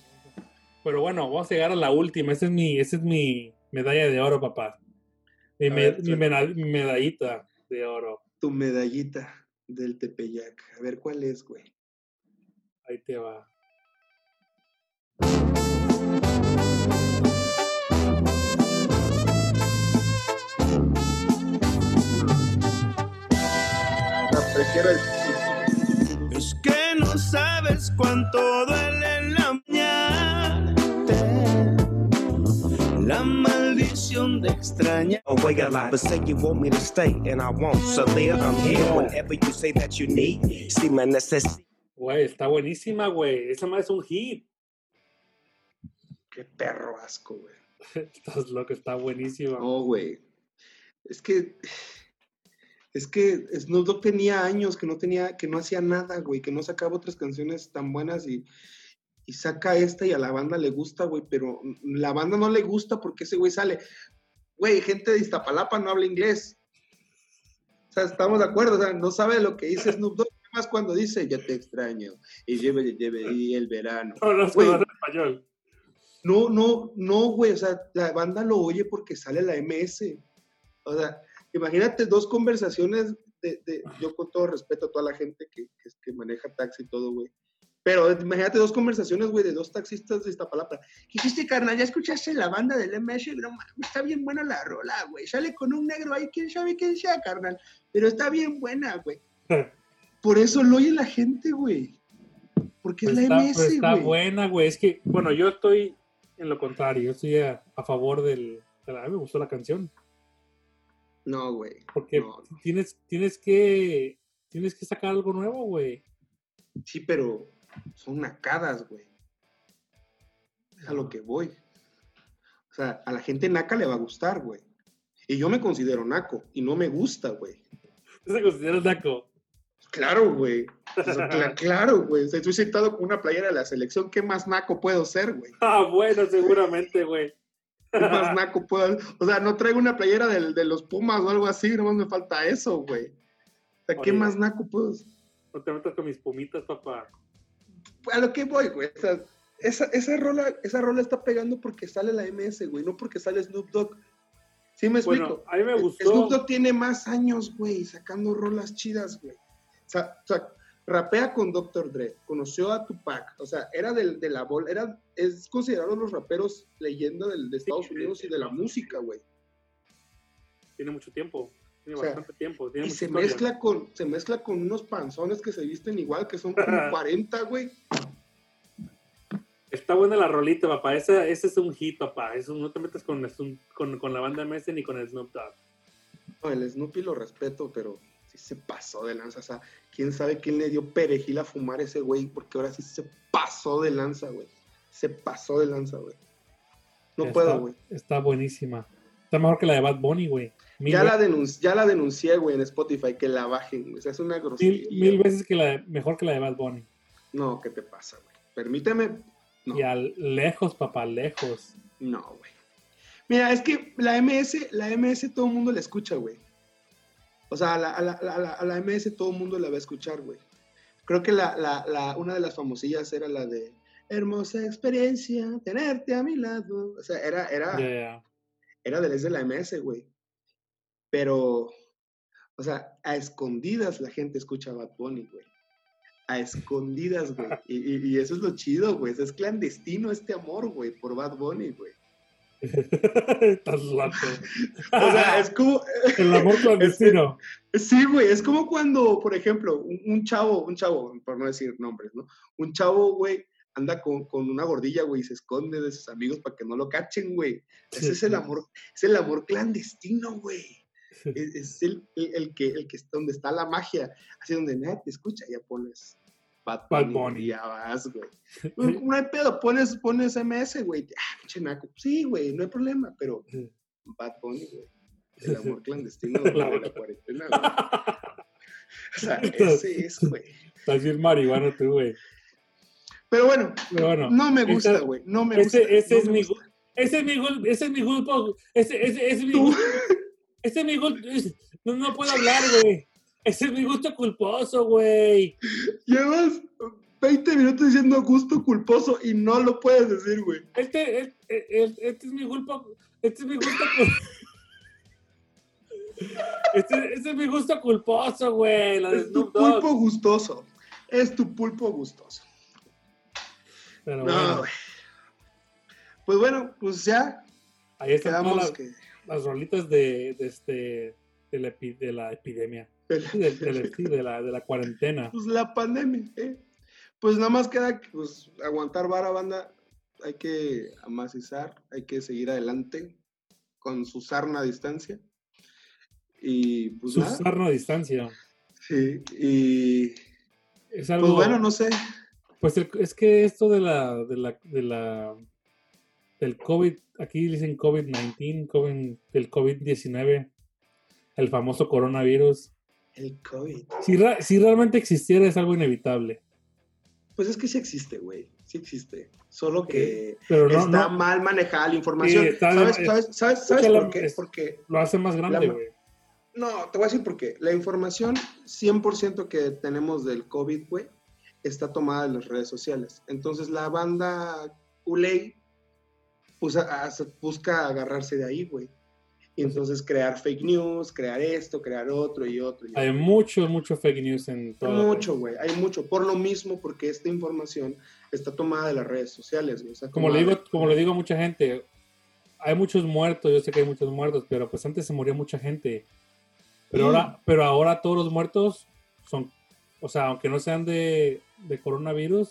Pero bueno, vamos a llegar a la última. Esa es mi, esa es mi medalla de oro, papá. Mi, A me- ver, mi suelta. mena- mi medallita de oro. Tu medallita del Tepeyac. A ver cuál es, güey. Ahí te va. Prefiero el. Es que no sabes cuánto duele la mañana. La maldición de extrañar. away a lot. But say you want me to stay, and I won't. So there, I'm here whenever you say that you need. me. See my necessity. Güey, está buenísima, güey. Esa más es un hit. Qué perro asco, güey. Estás loco, está buenísima. No, güey. Es que. Es que Snoop Dogg tenía años que no tenía, que no hacía nada, güey, que no sacaba otras canciones tan buenas y, y saca esta y a la banda le gusta, güey, pero la banda no le gusta porque ese güey sale. Güey, gente de Iztapalapa no habla inglés. O sea, estamos de acuerdo, o sea, no sabe lo que dice Snoop Dogg, más cuando dice, ya te extraño, y lleve, lleve, y el verano. No, no, Güey. español. No, no, no, güey. O sea, la banda lo oye porque sale la MS. O sea, imagínate dos conversaciones de, de- yo con todo respeto a toda la gente que, que, que maneja taxi y todo, güey. Pero imagínate dos conversaciones, güey, de dos taxistas de Iztapalapa. ¿Qué hiciste, carnal? ¿Ya escuchaste la banda del MS? No está bien buena la rola, güey. Sale con un negro ahí, quién sabe quién sea, carnal. Pero está bien buena, güey. Por eso lo oye la gente, güey. Porque es Pues la está, MS, pues está güey. buena, güey. Es que, bueno, yo estoy en lo contrario. Yo estoy a, a favor del. de la- a mí me gustó la canción. No, güey. Porque No. tienes, tienes que. Tienes que sacar algo nuevo, güey. Sí, pero son nacadas, güey. Es a lo que voy. O sea, a la gente naca le va a gustar, güey. Y yo me considero naco y no me gusta, güey. ¿Se considera naco? Claro, güey. Claro, güey. O sea, estoy sentado con una playera de la selección. ¿Qué más naco puedo ser, güey? Ah, bueno, seguramente, güey. ¿Qué más naco puedo O sea, no traigo una playera del- de, los Pumas o algo así. Nomás me falta eso, güey. O sea, ¿qué Oye. más naco puedo? No te metas con mis pumitas, papá. a lo que voy, güey. O sea, esa, esa, rola, esa rola está pegando porque sale la MS, güey, no porque sale Snoop Dogg. ¿Sí me explico? Bueno, a mí me gustó. Snoop Dogg tiene más años, güey, sacando rolas chidas, güey. O sea, o sea, rapea con Dr. Dre, conoció a Tupac, o sea, era del, de la bola, era, es considerado los raperos leyenda del, de Estados Sí, Unidos y de la música, güey. Tiene mucho tiempo. Tiene O sea, bastante tiempo. Tiene Y se historia. mezcla, con, se mezcla con unos panzones que se visten igual, que son como 40, güey. Está buena la rolita, papá. Ese, ese es un hit, papá. Eso, no te metas con, con, con la banda MS ni con el Snoop Dogg. No, el Snoopy lo respeto, pero sí se pasó de lanza. O sea, quién sabe quién le dio perejil a fumar ese güey, porque ahora sí se pasó de lanza, güey. Se pasó de lanza, güey. No Está- puedo, güey. Está buenísima. Está mejor que la de Bad Bunny, güey. Ya ya la denuncié, güey, en Spotify, que la bajen, güey. O sea, es una grosería. mil veces que la, mejor que la de Bad Bunny. No, ¿qué te pasa, güey? Permíteme. No, Y al lejos, papá, lejos. no, güey. Mira, es que la MS, la MS todo el mundo la escucha, güey. O sea, a la, a la- a la- a la MS todo el mundo la va a escuchar, güey. Creo que la, la- la- una de las famosillas era la de hermosa experiencia, tenerte a mi lado. O sea, era, era, ya. era de, la MS, güey. Pero, o sea, a escondidas la gente escucha a Bad Bunny, güey. A escondidas, güey. Y, y- y eso es lo chido, güey. Es clandestino este amor, güey, por Bad Bunny, güey. Estás loco. O sea, es como, El amor clandestino. Sí, güey, es como cuando, por ejemplo, un, un chavo, un chavo, por no decir nombres, ¿no? Un chavo, güey, anda con, con una gordilla, güey, y se esconde de sus amigos para que no lo cachen, güey. Ese es el amor, es el amor clandestino, güey. Es, es el, el, el que, el que donde está la magia, así donde nadie te escucha, ya pones Bad Bad Bunny, y ya vas, güey. No, hay pedo, pones, pones MS, güey. Ah. Sí, güey, no hay problema, pero Bad Bunny, güey. El amor clandestino de La cuarentena, güey. O sea, ese es, güey. Estás bien marihuana tú, güey. Pero bueno, Pero bueno, no me gusta, güey. No me gusta. ese, es mi, Ese es mi ese es mi culpo. Ese, ese, es mi. Ese es mi No, no puedo hablar, güey. Ese es mi gusto culposo, güey. Llevas 20 minutos diciendo gusto culposo y no lo puedes decir, güey. Este, este, este, este es mi culpo. Este es mi gusto Este, este es mi gusto culposo, güey. La de Es tu pulpo gustoso. Es tu pulpo gustoso. Pero No, bueno, güey. Pues bueno, pues ya ahí están las, que. las rolitas de, de este de la, de la epidemia. De, la, sí, de la- de la cuarentena. Pues la pandemia, ¿eh? Pues nada más queda que, pues, aguantar vara, banda. Hay que amacizar, hay que seguir adelante con su sarna a distancia. Y pues nada, Susarno a distancia. sí, y Es algo. pues bueno, no sé. Pues el- es que esto de la, de la, de la, del COVID, aquí dicen COVID-19, COVID, el COVID-19, el famoso coronavirus. El COVID. Si, realmente existiera es algo inevitable. Pues es que sí existe, güey. Sí existe. Solo que Pero no, está no mal manejada la información. Sí, está ¿Sabes, sabes, sabes, es sabes la- por qué? es- Porque lo hace más grande, güey. No, te voy a decir por qué. La información 100% que tenemos del COVID, güey, está tomada de las redes sociales. Entonces la banda Uley pues, busca agarrarse de ahí, güey. Y entonces crear fake news, crear esto, crear otro y otro. Y Hay otro. mucho, mucho fake news en Hay todo. mucho, güey. Hay mucho. Por lo mismo, porque esta información está tomada de las redes sociales, güey. Como le digo, como le digo a mucha gente, hay muchos muertos, yo sé que hay muchos muertos, pero pues antes se moría mucha gente. Pero ahora, pero ahora todos los muertos son, o sea, aunque no sean de, de coronavirus,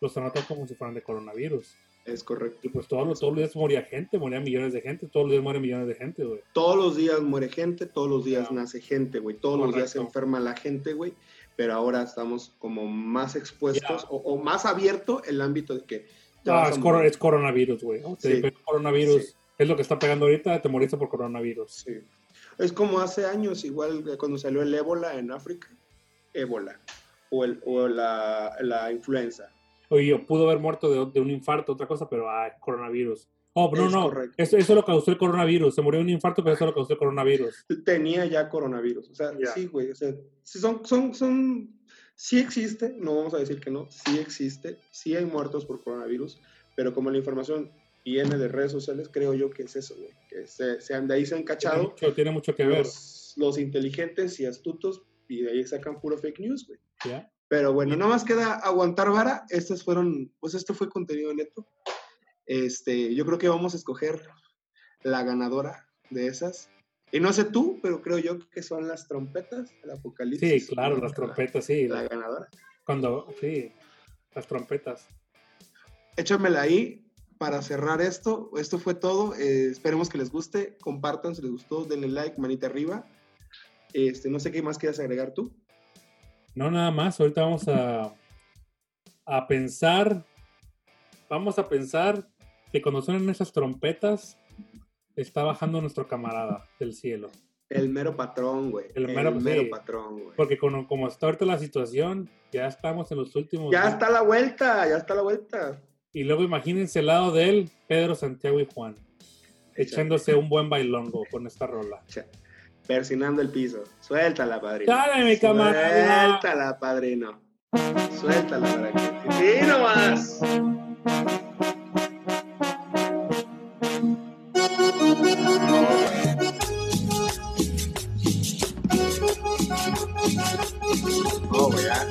los tratan como si fueran de coronavirus. Es correcto. Y pues todos los, todos los días moría gente, moría millones de gente, todos los días mueren millones de gente, güey. todos los días muere gente, todos los días nace gente, güey. Todos los días se enferma la gente, güey. Pero ahora estamos como más expuestos o, o más abierto el ámbito de que. Ah, es, morir. es coronavirus, güey. ¿no? Sí. coronavirus. Sí. Es lo que está pegando ahorita, te moriste por coronavirus. Sí. Es como hace años, igual que cuando salió el ébola en África. Ébola. O, el, o la, la influenza. Oye, pudo haber muerto de, de un infarto, otra cosa, pero ah, coronavirus. Oh, no, Es no. correcto. Eso, eso lo causó el coronavirus. Se murió de un infarto, pero eso lo causó el coronavirus. Tenía ya coronavirus. O sea, sí, güey. O sea, sí son, son, son. Sí existe, no vamos a decir que no. Sí existe. Sí hay muertos por coronavirus. Pero como la información viene de redes sociales, creo yo que es eso, güey. Que se, se han- de ahí se han Tiene cachado mucho, tiene mucho que ver. los, los inteligentes y astutos y de ahí sacan puro fake news, güey. ¿ya? Pero bueno, nada más queda aguantar vara. Estos fueron, pues esto fue contenido neto. Este, yo creo que vamos a escoger la ganadora de esas. Y no sé tú, pero creo yo que son las trompetas del apocalipsis. Sí, claro, las La- trompetas, sí. La ganadora. Cuando, sí, las trompetas. Échamela ahí para cerrar esto. Esto fue todo. Eh, esperemos que les guste. Compartan si les gustó. Denle like, manita arriba. Este, no sé qué más quieras agregar tú. No, nada más. Ahorita vamos a, a pensar. Vamos a pensar que cuando suenan esas trompetas, está bajando nuestro camarada del cielo. El mero patrón, güey. El mero- sí. patrón, güey. Porque con- como está ahorita la situación, ya estamos en los últimos. Ya está la vuelta, ya está la vuelta. Y luego imagínense el lado de él, Pedro, Santiago y Juan, echándose un buen bailongo con esta rola. Persinando el piso. Suéltala, padrino. ¡Dale, mi camarada! Suéltala, padrino. Suéltala para que. ¡Sí, nomás! No, güey, ya.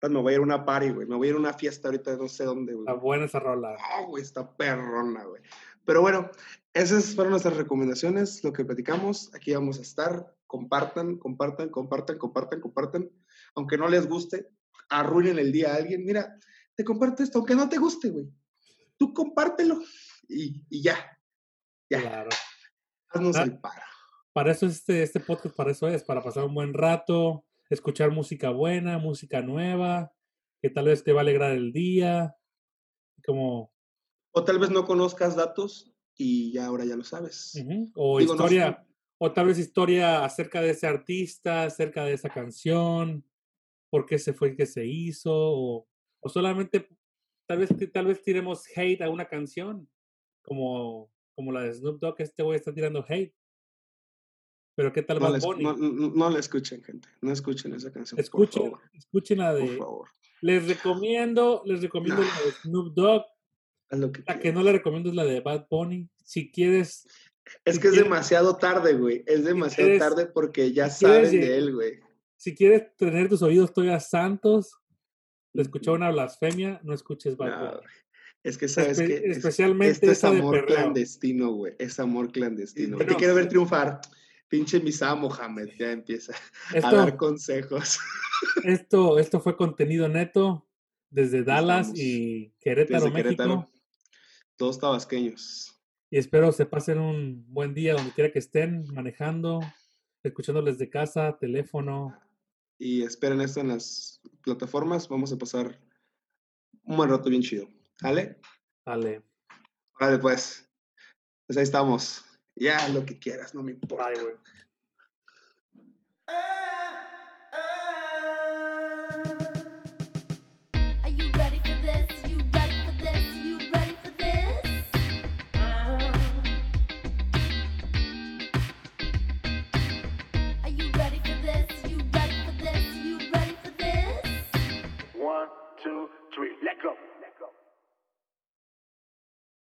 Ahora Me voy a ir a una party, güey. Me voy a ir a una fiesta ahorita, no sé dónde, güey. Está buena esa rola. Ah, güey, está perrona, güey. Pero bueno, esas fueron nuestras recomendaciones, lo que platicamos. Aquí vamos a estar. Compartan, compartan, compartan, compartan, compartan. Aunque no les guste, arruinen el día a alguien. Mira, te comparto esto, aunque no te guste, güey. Tú compártelo y, y ya. Ya, Claro. haznos Ah. el paro. Para eso este, este podcast, para eso es, para pasar un buen rato, escuchar música buena, música nueva, que tal vez te va a alegrar el día. Como, O tal vez no conozcas datos y ya ahora ya lo sabes. o Digo, no historia, o tal vez historia acerca de ese artista, acerca de esa canción, por qué se fue el que se hizo, o, o solamente tal vez, tal vez tiremos hate a una canción. como, como la de Snoop Dogg, este güey está tirando hate. Pero ¿qué tal No Bad Bunny? no, no- no la escuchen, gente. No escuchen esa canción. escuchen, Por favor. escuchen la Por de... favor. Les recomiendo, les recomiendo la de Snoop Dogg. Haz lo que La que no le recomiendo es la de Bad Bunny. Si quieres, Es si que es demasiado tarde, güey. Es demasiado quieres- tarde porque ya si saben de él, güey. si quieres tener tus oídos todavía santos, de escuchar una blasfemia, no escuches Bad No, Bunny. Es que sabes Espe- que especialmente esto es amor clandestino, güey. Es amor clandestino. Pero- Te quiero ver triunfar. Pinche Misa Mohamed ya empieza a dar consejos. esto, esto fue contenido neto desde Dallas estamos. y Querétaro, Desde México. Querétaro. Todos tabasqueños. Y espero se pasen un buen día donde quiera que estén, manejando, escuchándoles de casa, teléfono. Y esperen esto en las plataformas. Vamos a pasar un buen rato bien chido. ¿Vale? Dale. Vale, pues. Pues ahí estamos. Ya, lo que quieras, no me importa. Bye, three, let go.